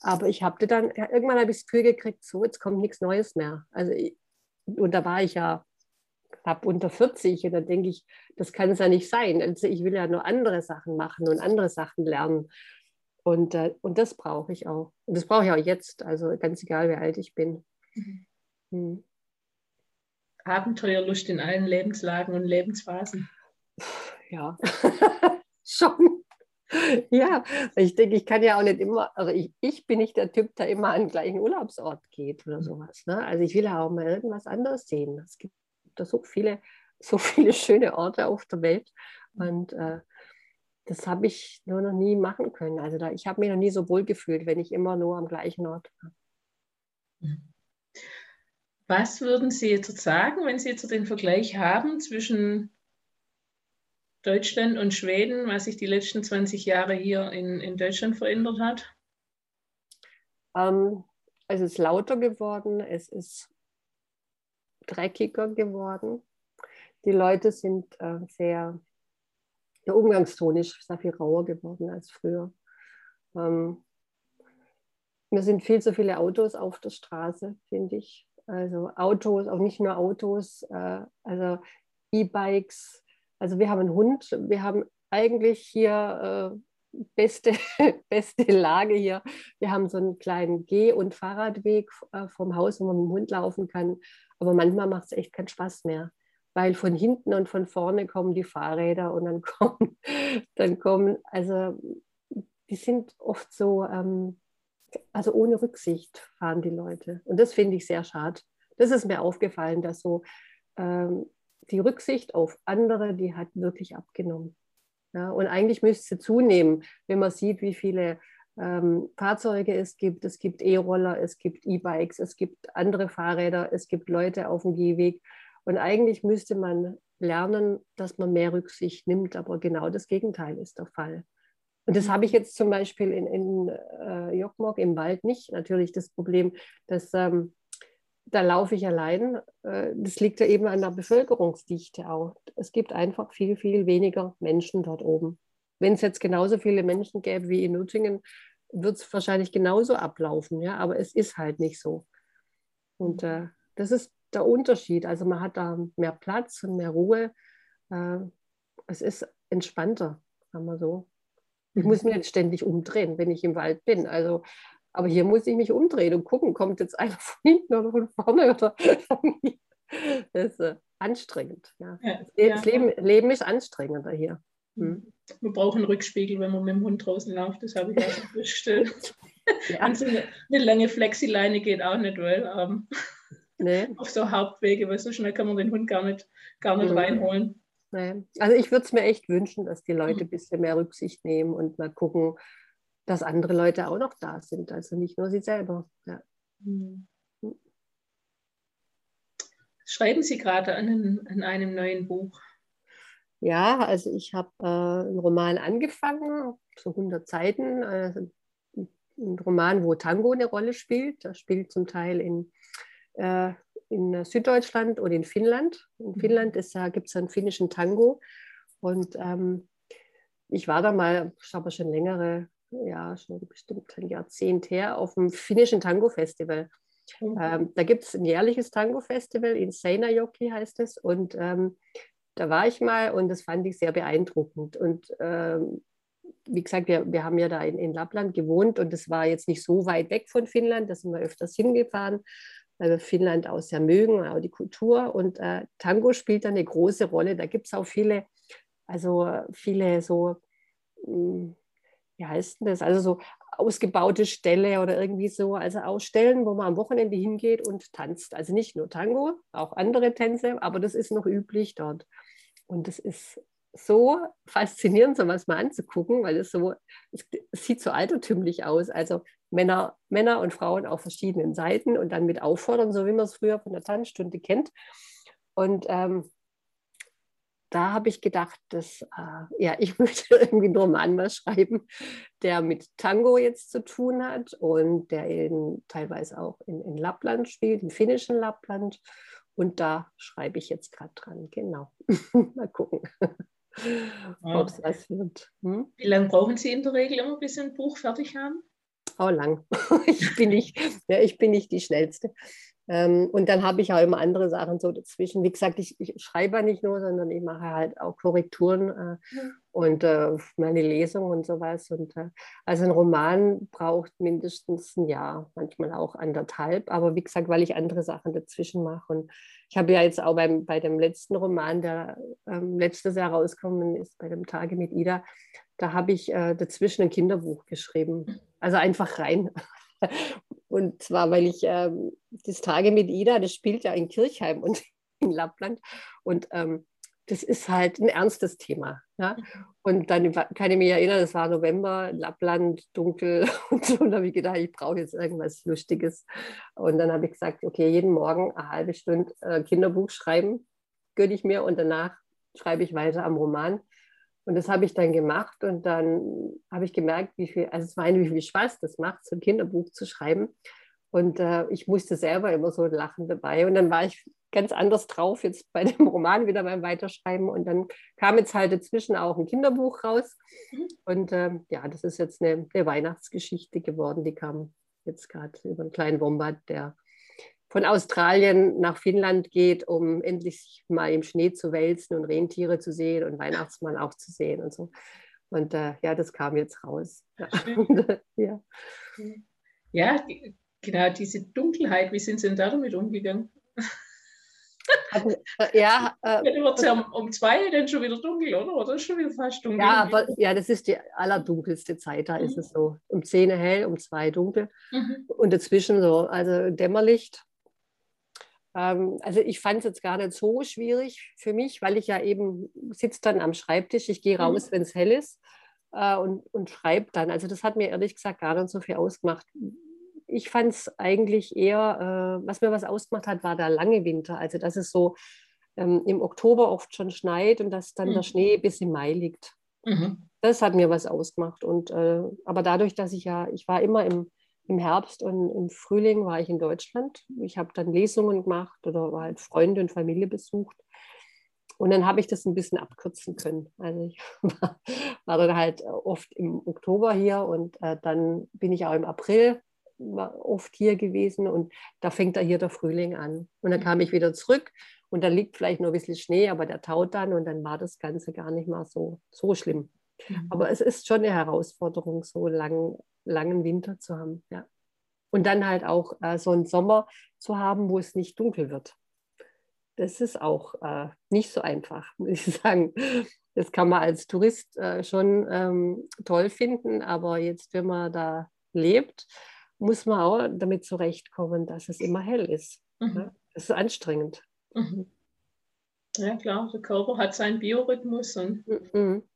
Aber ich habe dann, irgendwann habe ich das Gefühl gekriegt, so, jetzt kommt nichts Neues mehr. Also, ich, und da war ich ja knapp unter 40 und dann denke ich, das kann es ja nicht sein. Also ich will ja nur andere Sachen machen und andere Sachen lernen. Und, äh, und das brauche ich auch. Und das brauche ich auch jetzt, also ganz egal, wie alt ich bin. Mhm. Hm. Abenteuerlust in allen Lebenslagen und Lebensphasen. Ja, schon. Ja, ich denke, ich kann ja auch nicht immer, also ich, ich bin nicht der Typ, der immer an den gleichen Urlaubsort geht oder sowas. Ne? Also ich will ja auch mal irgendwas anderes sehen. Es gibt da so viele, so viele schöne Orte auf der Welt. Und äh, das habe ich nur noch nie machen können. Also da, ich habe mich noch nie so wohl gefühlt, wenn ich immer nur am gleichen Ort war. Was würden Sie jetzt sagen, wenn Sie jetzt den Vergleich haben zwischen Deutschland und Schweden, was sich die letzten 20 Jahre hier in, in Deutschland verändert hat? Ähm, es ist lauter geworden, es ist dreckiger geworden. Die Leute sind äh, sehr, der Umgangston ist sehr viel rauer geworden als früher. Ähm, mir sind viel zu viele Autos auf der Straße, finde ich. Also Autos, auch nicht nur Autos, äh, also E-Bikes, also wir haben einen Hund, wir haben eigentlich hier äh, beste, beste Lage hier. Wir haben so einen kleinen Geh- und Fahrradweg äh, vom Haus, wo man mit dem Hund laufen kann. Aber manchmal macht es echt keinen Spaß mehr, weil von hinten und von vorne kommen die Fahrräder und dann kommen, dann kommen, also die sind oft so, ähm, also ohne Rücksicht fahren die Leute. Und das finde ich sehr schade. Das ist mir aufgefallen, dass so ähm, die Rücksicht auf andere, die hat wirklich abgenommen. Ja, und eigentlich müsste sie zunehmen, wenn man sieht, wie viele ähm, Fahrzeuge es gibt. Es gibt E-Roller, es gibt E-Bikes, es gibt andere Fahrräder, es gibt Leute auf dem Gehweg. Und eigentlich müsste man lernen, dass man mehr Rücksicht nimmt, aber genau das Gegenteil ist der Fall. Und das habe ich jetzt zum Beispiel in, in äh, Jokkmokk im Wald nicht. Natürlich das Problem, dass ähm, da laufe ich allein. Äh, das liegt ja eben an der Bevölkerungsdichte auch. Es gibt einfach viel, viel weniger Menschen dort oben. Wenn es jetzt genauso viele Menschen gäbe wie in Nutingen, wird es wahrscheinlich genauso ablaufen. Ja? Aber es ist halt nicht so. Und äh, das ist der Unterschied. Also man hat da mehr Platz und mehr Ruhe. Äh, es ist entspannter, sagen wir so. Ich muss mich jetzt ständig umdrehen, wenn ich im Wald bin. Also aber hier muss ich mich umdrehen und gucken, kommt jetzt einer von hinten oder von vorne oder das ist äh, anstrengend. Ja. Ja, das ja. Leben, Leben ist anstrengender hier. Hm. Wir brauchen einen Rückspiegel, wenn man mit dem Hund draußen läuft. Das habe ich auch schon festgestellt. Ja. Und so eine, eine, lange Flexileine geht auch nicht, weil ähm, nee. auf so Hauptwege, weil so schnell kann man den Hund gar nicht, gar nicht mhm. reinholen. Nee. Also ich würde es mir echt wünschen, dass die Leute ein bisschen mehr Rücksicht nehmen und mal gucken, dass andere Leute auch noch da sind. Also nicht nur sie selber. Ja. Mhm. Schreiben Sie gerade an, an einem neuen Buch? Ja, also ich habe äh, einen Roman angefangen, so 100 Seiten. Äh, ein Roman, wo Tango eine Rolle spielt. Das spielt zum Teil in, äh, in Süddeutschland und in Finnland. In mhm. Finnland gibt es einen finnischen Tango. Und ähm, ich war da mal, ich habe schon längere, ja, schon bestimmt ein Jahrzehnt her, auf dem finnischen Tango-Festival. Mhm. Ähm, da gibt es ein jährliches Tango-Festival in Seinäjoki heißt es. Und ähm, da war ich mal und das fand ich sehr beeindruckend. Und ähm, wie gesagt, wir, wir haben ja da in, in Lappland gewohnt und es war jetzt nicht so weit weg von Finnland, da sind wir öfters hingefahren, weil wir Finnland auch sehr mögen, auch die Kultur. Und äh, Tango spielt da eine große Rolle. Da gibt es auch viele, also viele so, hm, wie heißt denn das? Also so ausgebaute Ställe oder irgendwie so, also auch Stellen, wo man am Wochenende hingeht und tanzt. Also nicht nur Tango, auch andere Tänze, aber das ist noch üblich dort. Und das ist so faszinierend, sowas mal anzugucken, weil es so, es sieht so altertümlich aus. Also Männer, Männer und Frauen auf verschiedenen Seiten und dann mit auffordern, so wie man es früher von der Tanzstunde kennt. Und ähm, da habe ich gedacht, dass äh, ja, ich möchte irgendwie einen Roman mal schreiben, der mit Tango jetzt zu tun hat und der in, teilweise auch in, in Lappland spielt, im finnischen Lappland. Und da schreibe ich jetzt gerade dran. Genau. mal gucken, ja. ob es was wird. Hm? Wie lange brauchen Sie in der Regel immer, bis Sie ein Buch fertig haben? Oh, lang. ich, bin nicht, ja, ich bin nicht die Schnellste. Ähm, und dann habe ich auch immer andere Sachen so dazwischen. Wie gesagt, ich, ich schreibe nicht nur, sondern ich mache halt auch Korrekturen äh, mhm. und äh, meine Lesung und sowas. Und, äh, also ein Roman braucht mindestens ein Jahr, manchmal auch anderthalb. Aber wie gesagt, weil ich andere Sachen dazwischen mache. Und ich habe ja jetzt auch beim, bei dem letzten Roman, der ähm, letztes Jahr rausgekommen ist, bei dem Tage mit Ida, da habe ich äh, dazwischen ein Kinderbuch geschrieben. Mhm. Also einfach rein. Und zwar, weil ich ähm, das Tage mit Ida, das spielt ja in Kirchheim und in Lappland. Und ähm, das ist halt ein ernstes Thema. Ja? Und dann kann ich mich erinnern, es war November, Lappland, dunkel und so. Und da habe ich gedacht, ich brauche jetzt irgendwas Lustiges. Und dann habe ich gesagt, okay, jeden Morgen eine halbe Stunde äh, Kinderbuch schreiben, gönne ich mir und danach schreibe ich weiter am Roman. Und das habe ich dann gemacht und dann habe ich gemerkt, wie viel, also es war wie viel Spaß das macht, so ein Kinderbuch zu schreiben. Und äh, ich musste selber immer so lachen dabei. Und dann war ich ganz anders drauf jetzt bei dem Roman wieder beim Weiterschreiben. Und dann kam jetzt halt dazwischen auch ein Kinderbuch raus. Mhm. Und äh, ja, das ist jetzt eine, eine, Weihnachtsgeschichte geworden. Die kam jetzt gerade über einen kleinen Wombat, der von Australien nach Finnland geht, um endlich mal im Schnee zu wälzen und Rentiere zu sehen und Weihnachtsmann auch zu sehen und so. Und äh, ja, das kam jetzt raus. ja, ja die, genau, diese Dunkelheit, wie sind Sie denn damit umgegangen? Also, äh, ja, äh, ja, wird es ja um, um, zwei dann schon wieder dunkel, oder? Oder ist schon wieder fast dunkel? Ja, aber ja, das ist die allerdunkelste Zeit, da mhm. ist es so. Um zehn hell, um zwei dunkel mhm. und dazwischen so, also Dämmerlicht. Ähm, also ich fand es jetzt gar nicht so schwierig für mich, weil ich ja eben sitze dann am Schreibtisch, ich gehe mhm. raus, mhm. wenn es hell ist äh, und, und schreibe dann. Also das hat mir ehrlich gesagt gar nicht so viel ausgemacht. Ich fand es eigentlich eher, äh, was mir was ausgemacht hat, war der lange Winter. Also dass es so ähm, im Oktober oft schon schneit und dass dann mhm. der Schnee bis im Mai liegt. Mhm. Das hat mir was ausgemacht. Und, äh, aber dadurch, dass ich ja, ich war immer im im Herbst und im Frühling war ich in Deutschland. Ich habe dann Lesungen gemacht oder halt Freunde und Familie besucht. Und dann habe ich das ein bisschen abkürzen können. Also ich war, war dann halt oft im Oktober hier und äh, dann bin ich auch im April oft hier gewesen und da fängt da hier der Frühling an. Und dann kam ich wieder zurück und da liegt vielleicht nur ein bisschen Schnee, aber der taut dann und dann war das Ganze gar nicht mal so, so schlimm. Mhm. Aber es ist schon eine Herausforderung, so lang langen Winter zu haben. Ja. Und dann halt auch äh, so einen Sommer zu haben, wo es nicht dunkel wird. Das ist auch äh, nicht so einfach, muss ich sagen. Das kann man als Tourist äh, schon ähm, toll finden, aber jetzt, wenn man da lebt, muss man auch damit zurechtkommen, dass es immer hell ist. Mhm. Ja? Das ist anstrengend. Mhm. Ja klar, der Körper hat seinen Biorhythmus und mhm.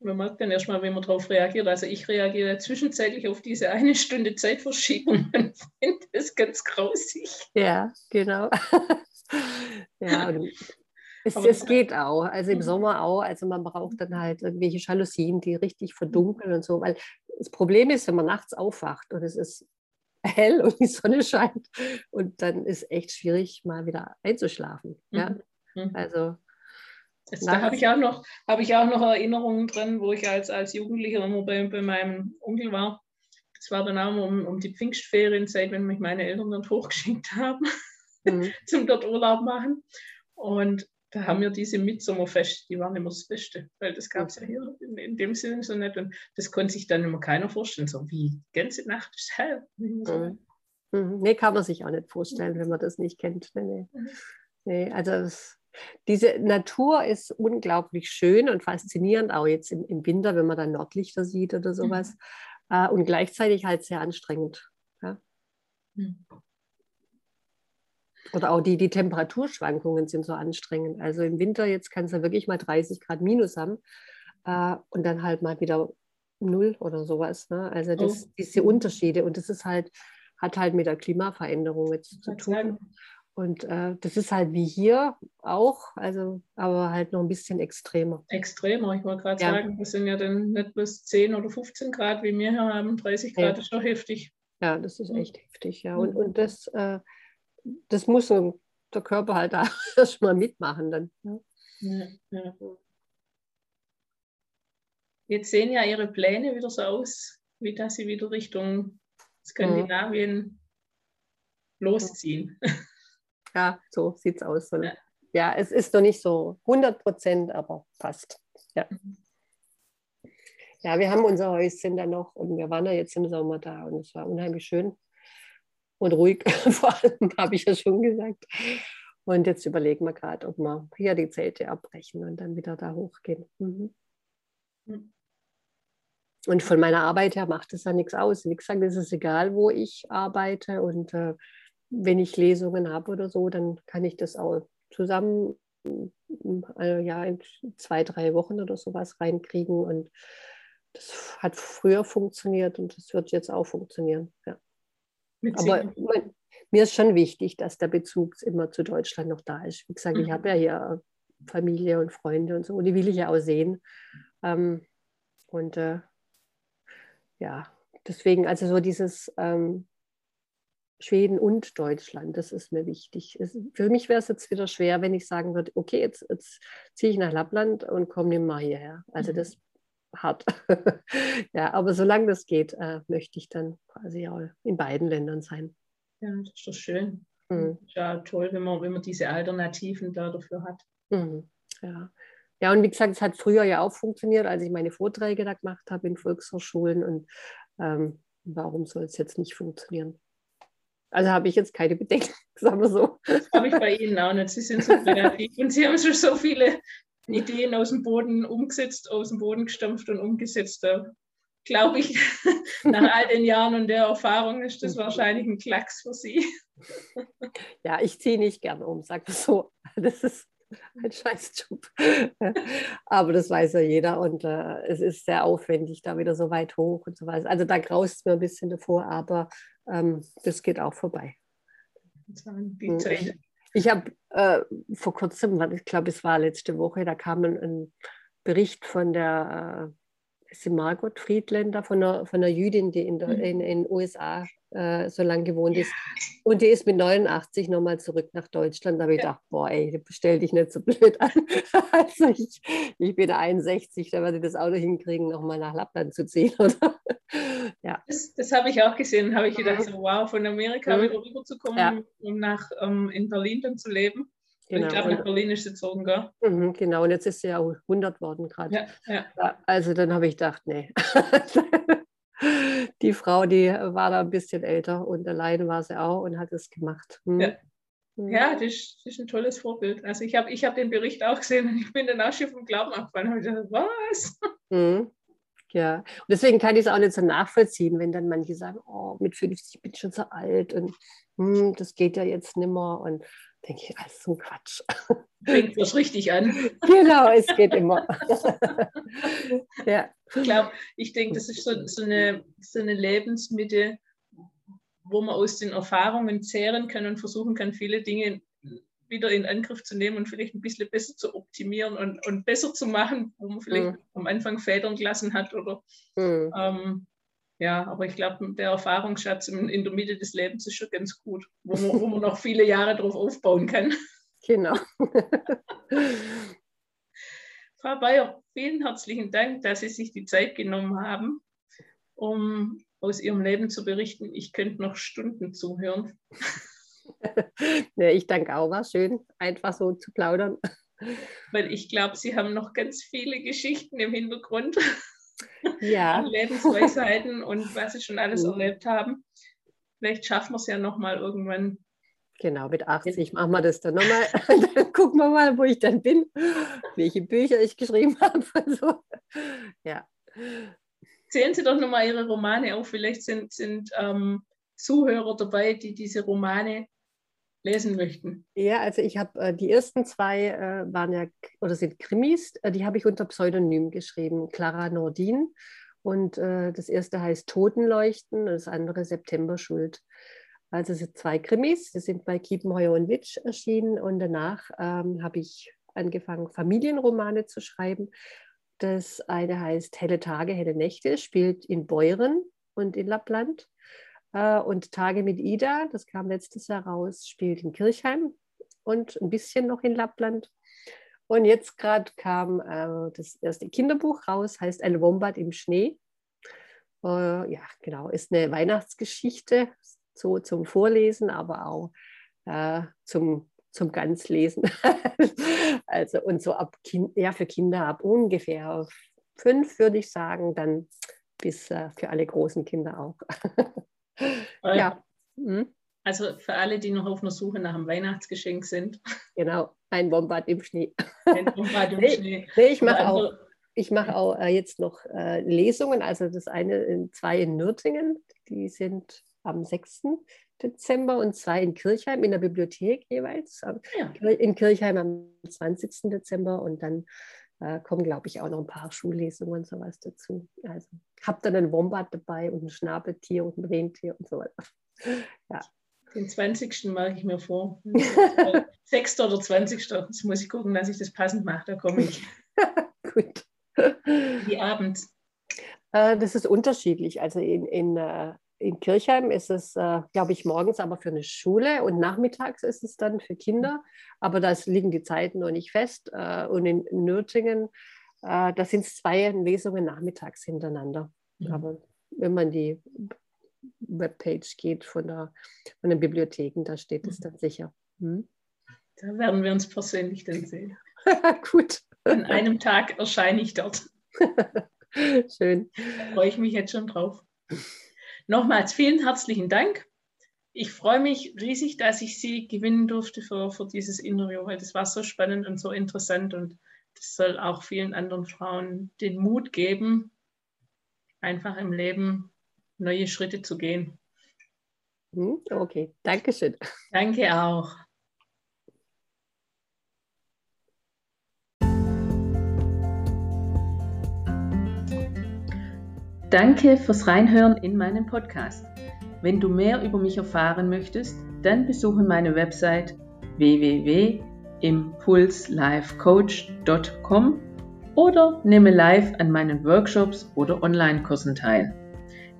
Man merkt dann erstmal, wenn man darauf reagiert. Also ich reagiere zwischenzeitlich auf diese eine Stunde Zeitverschiebung und finde das ganz grausig. Ja, genau. ja, es, es, geht auch, also im mhm. Sommer auch. Also man braucht dann halt irgendwelche Jalousien, die richtig verdunkeln und so. Weil das Problem ist, wenn man nachts aufwacht und es ist hell und die Sonne scheint und dann ist echt schwierig, mal wieder einzuschlafen. Ja? Mhm. mhm. Also Jetzt, da habe ich, auch noch, hab ich auch noch Erinnerungen drin, wo ich als, als Jugendlicher immer bei, bei meinem Onkel war. Das war dann auch um, um die Pfingstferienzeit, wenn mich meine Eltern dann hochgeschickt haben, mhm. zum dort Urlaub machen. Und da haben wir diese Mitsommerfeste, die waren immer das Beste, weil das gab es ja hier in, in, dem Sinne so nicht. Und das konnte sich dann immer keiner vorstellen. So wie, die ganze Nacht ist hell. Mhm. Mhm. Nee, kann man sich auch nicht vorstellen, wenn man das nicht kennt. Nee, nee. Mhm. nee also das, diese Natur ist unglaublich schön und faszinierend, auch jetzt im, im Winter, wenn man dann Nordlichter sieht oder sowas. Mhm. Äh, und gleichzeitig halt sehr anstrengend. Ja? Mhm. Oder auch die, die Temperaturschwankungen sind so anstrengend. Also im Winter jetzt kann es ja wirklich mal 30 Grad minus haben äh, und dann halt mal wieder null oder sowas. Ne? Also das, oh. diese Unterschiede und das ist halt, hat halt mit der Klimaveränderung jetzt zu tun. Und äh, das ist halt wie hier auch, also aber halt noch ein bisschen extremer. Extremer, ich wollte gerade ja. sagen, das sind ja dann nicht bis 10 oder 15 Grad, wie wir hier haben. 30 Grad ja. ist doch heftig. Ja, das ist echt heftig, ja. Und, und das, äh, das muss der Körper halt auch erstmal mitmachen dann. Ja. Ja, Jetzt sehen ja Ihre Pläne wieder so aus, wie dass Sie wieder Richtung Skandinavien losziehen. Ja, so sieht es aus. Ja. ja. es ist noch nicht so 100 Prozent, aber fast. Ja. Mhm. ja, wir haben unser Häuschen da noch und wir waren ja jetzt im Sommer da und es war unheimlich schön und ruhig, vor allem habe ich ja schon gesagt. Und jetzt überlegen wir gerade, ob wir hier die Zelte abbrechen und dann wieder da hochgehen. Mhm. mhm. Und von meiner Arbeit her macht es ja nichts aus. Wie gesagt, es ist egal, wo ich arbeite und äh, wenn ich Lesungen habe oder so, dann kann ich das auch zusammen äh, ja, in zwei, drei Wochen oder sowas reinkriegen. Und das hat früher funktioniert und das wird jetzt auch funktionieren. Ja. Aber mein, mir ist schon wichtig, dass der Bezug immer zu Deutschland noch da ist. Wie gesagt, mhm. ich habe ja hier Familie und Freunde und so, und die will ich ja auch sehen. Ähm, und äh, ja, deswegen, also so dieses ähm, Schweden und Deutschland. Das ist mir wichtig. Es, für mich wäre es jetzt wieder schwer, wenn ich sagen würde, okay, jetzt, jetzt ziehe ich nach Lappland und komme nicht mal hierher. Also mhm. das ist hart. ja, aber solange das geht, äh, möchte ich dann quasi auch in beiden Ländern sein. Ja, das ist doch schön. Mhm. Ja, toll, wenn man, wenn man diese Alternativen da dafür hat. Mhm. Ja. ja, und wie gesagt, es hat früher ja auch funktioniert, als ich meine Vorträge da gemacht habe in Volkshochschulen. Und ähm, warum soll es jetzt nicht funktionieren? Also habe ich jetzt keine Bedenken, sagen wir so. Das habe ich bei Ihnen auch nicht. Sie sind so kreativ und Sie haben schon so viele Ideen aus dem Boden umgesetzt, aus dem Boden gestampft und umgesetzt. Da glaube ich, nach all den Jahren und der Erfahrung ist das wahrscheinlich ein Klacks für Sie. Ja, ich ziehe nicht gerne um, sag mal so. Das ist ein Scheißjob. Aber das weiß ja jeder und äh, es ist sehr aufwendig, da wieder so weit hoch und so weiter. Also da graust es mir ein bisschen davor, aber ähm, das geht auch vorbei. Hm, ich, ich habe äh, vor kurzem, ich glaube, es war letzte Woche, da kam ein, ein Bericht von der ist Margot Friedländer, von einer, von einer Jüdin, die in den in USA äh, so lange gewohnt ist. Und die ist mit 89 nochmal zurück nach Deutschland. Da habe ich gedacht, boah, ey, stell dich nicht so blöd an. also ich, ich bin 61, da werde ich das Auto hinkriegen, nochmal nach Lappland zu ziehen. Oder? ja. Das, das habe ich auch gesehen. habe ich gedacht, so, wow, von Amerika mhm. wieder rüberzukommen, ja. um nach, um in Berlin dann zu leben. Genau. Ich glaube, nach Berlin ist sie gezogen, gell? Mhm, genau, und jetzt ist sie ja 100 worden gerade. Ja, ja. ja, also dann habe ich gedacht, nee. die Frau, die war da ein bisschen älter und alleine war sie auch und hat es gemacht. Hm. Ja. Hm. Ja, das ist, das ist, ein tolles Vorbild. Also ich habe ich hab den Bericht auch gesehen und ich bin dann auch schon vom Glauben abgefallen. Und ich dachte, was? Mhm. Ja, und deswegen kann ich es auch nicht so nachvollziehen, wenn dann manche sagen, oh, mit 50 bin ich schon so alt und hm, das geht ja jetzt nimmer. Und denke ich, alles so ein Quatsch. Fängt das richtig an. Genau, es geht immer. ja. Ich glaube, ich denke, das ist so, so, eine, so eine Lebensmitte, wo man aus den Erfahrungen zehren kann und versuchen kann, viele Dinge wieder in Angriff zu nehmen und vielleicht ein bisschen besser zu optimieren und, und besser zu machen, wo man vielleicht mhm. am Anfang Federn gelassen hat oder mhm. ähm, ja, aber ich glaube, der Erfahrungsschatz in, der Mitte des Lebens ist schon ganz gut, wo man, wo man noch viele Jahre drauf aufbauen kann. Genau. Frau Bayer, vielen herzlichen Dank, dass Sie sich die Zeit genommen haben, um aus Ihrem Leben zu berichten. Ich könnte noch Stunden zuhören. ja, ich danke auch, war schön, einfach so zu plaudern. Weil ich glaube, Sie haben noch ganz viele Geschichten im Hintergrund ja. Lebensweisheiten und was sie schon alles mhm. erlebt haben. Vielleicht schaffen wir es ja nochmal irgendwann. Genau, mit 80 machen wir das dann nochmal. dann gucken wir mal, wo ich dann bin, welche Bücher ich geschrieben habe. so. Ja. Zählen Sie doch nochmal Ihre Romane auf. Vielleicht sind, sind ähm, Zuhörer dabei, die diese Romane lesen möchten? Ja, also ich habe äh, die ersten zwei äh, waren ja oder sind Krimis, äh, die habe ich unter Pseudonym geschrieben, Clara Nordin. Und äh, das erste heißt Totenleuchten und das andere Septemberschuld. Also es sind zwei Krimis, die sind bei Kiepenheuer und Witsch erschienen und danach ähm, habe ich angefangen, Familienromane zu schreiben. Das eine heißt Helle Tage, helle Nächte, spielt in Beuren und in Lappland. Äh, und Tage mit Ida, das kam letztes Jahr raus, spielt in Kirchheim und ein bisschen noch in Lappland. Und jetzt gerade kam äh, das erste Kinderbuch raus, heißt Ein Wombat im Schnee. Äh, ja, genau, ist eine Weihnachtsgeschichte, so zum Vorlesen, aber auch äh, zum, zum Ganzlesen. also und so ab kind, ja, für Kinder ab ungefähr fünf, würde ich sagen, dann bis äh, für alle großen Kinder auch. ja. Mhm. Also für alle, die noch auf einer Suche nach einem Weihnachtsgeschenk sind. Genau, ein Bombard im Schnee. Ein Bombard im Schnee. Nee, ich mache auch, ich mach auch äh, jetzt noch äh, Lesungen. Also das eine, in, zwei in Nürtingen, die sind am 6. Dezember und zwei in Kirchheim in der Bibliothek jeweils. Ja. In Kirchheim am 20. Dezember und dann äh, kommen, glaube ich, auch noch ein paar Schullesungen und sowas dazu. Also habe dann einen Wombat dabei und ein Schnabeltier und ein Rentier und so weiter. Ja. Den 20. mache ich mir vor. 6. oder 20. Jetzt muss ich gucken, dass ich das passend mache. Da komme ich. Gut. Wie abends? Äh, das ist unterschiedlich. Also in, in, äh, in Kirchheim ist es, äh, glaube ich, morgens aber für eine Schule und nachmittags ist es dann für Kinder. Aber da liegen die Zeiten noch nicht fest. Und in Nürtingen äh, da sind es zwei Lesungen nachmittags hintereinander. Mhm. Aber wenn man die Webpage geht von, der, von den Bibliotheken, da steht es mhm. dann sicher. Hm? Da werden wir uns persönlich dann sehen. Gut. An einem Tag erscheine ich dort. Schön. Da freue ich mich jetzt schon drauf. Nochmals vielen herzlichen Dank. Ich freue mich riesig, dass ich Sie gewinnen durfte für, für dieses Interview, weil das war so spannend und so interessant und das soll auch vielen anderen Frauen den Mut geben, einfach im Leben neue Schritte zu gehen. Hm, okay, danke schön. Danke auch. Danke fürs Reinhören in meinen Podcast. Wenn du mehr über mich erfahren möchtest, dann besuche meine Website www impulslifecoach.com oder nehme live an meinen Workshops oder Online-Kursen teil.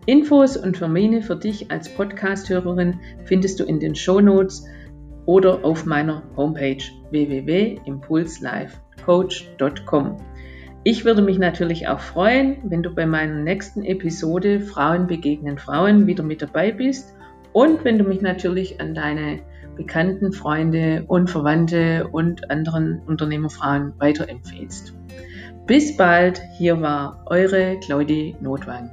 Infos und Termine für dich als Podcast-Hörerin findest du in den Show Notes oder auf meiner Homepage www.impulslifecoach.com. Ich würde mich natürlich auch freuen, wenn du bei meiner nächsten Episode Frauen begegnen Frauen wieder mit dabei bist und wenn du mich natürlich an deine Bekannten, Freunde und Verwandte und anderen Unternehmerfrauen weiterempfehlst. Bis bald, hier war eure Claudie Notwang.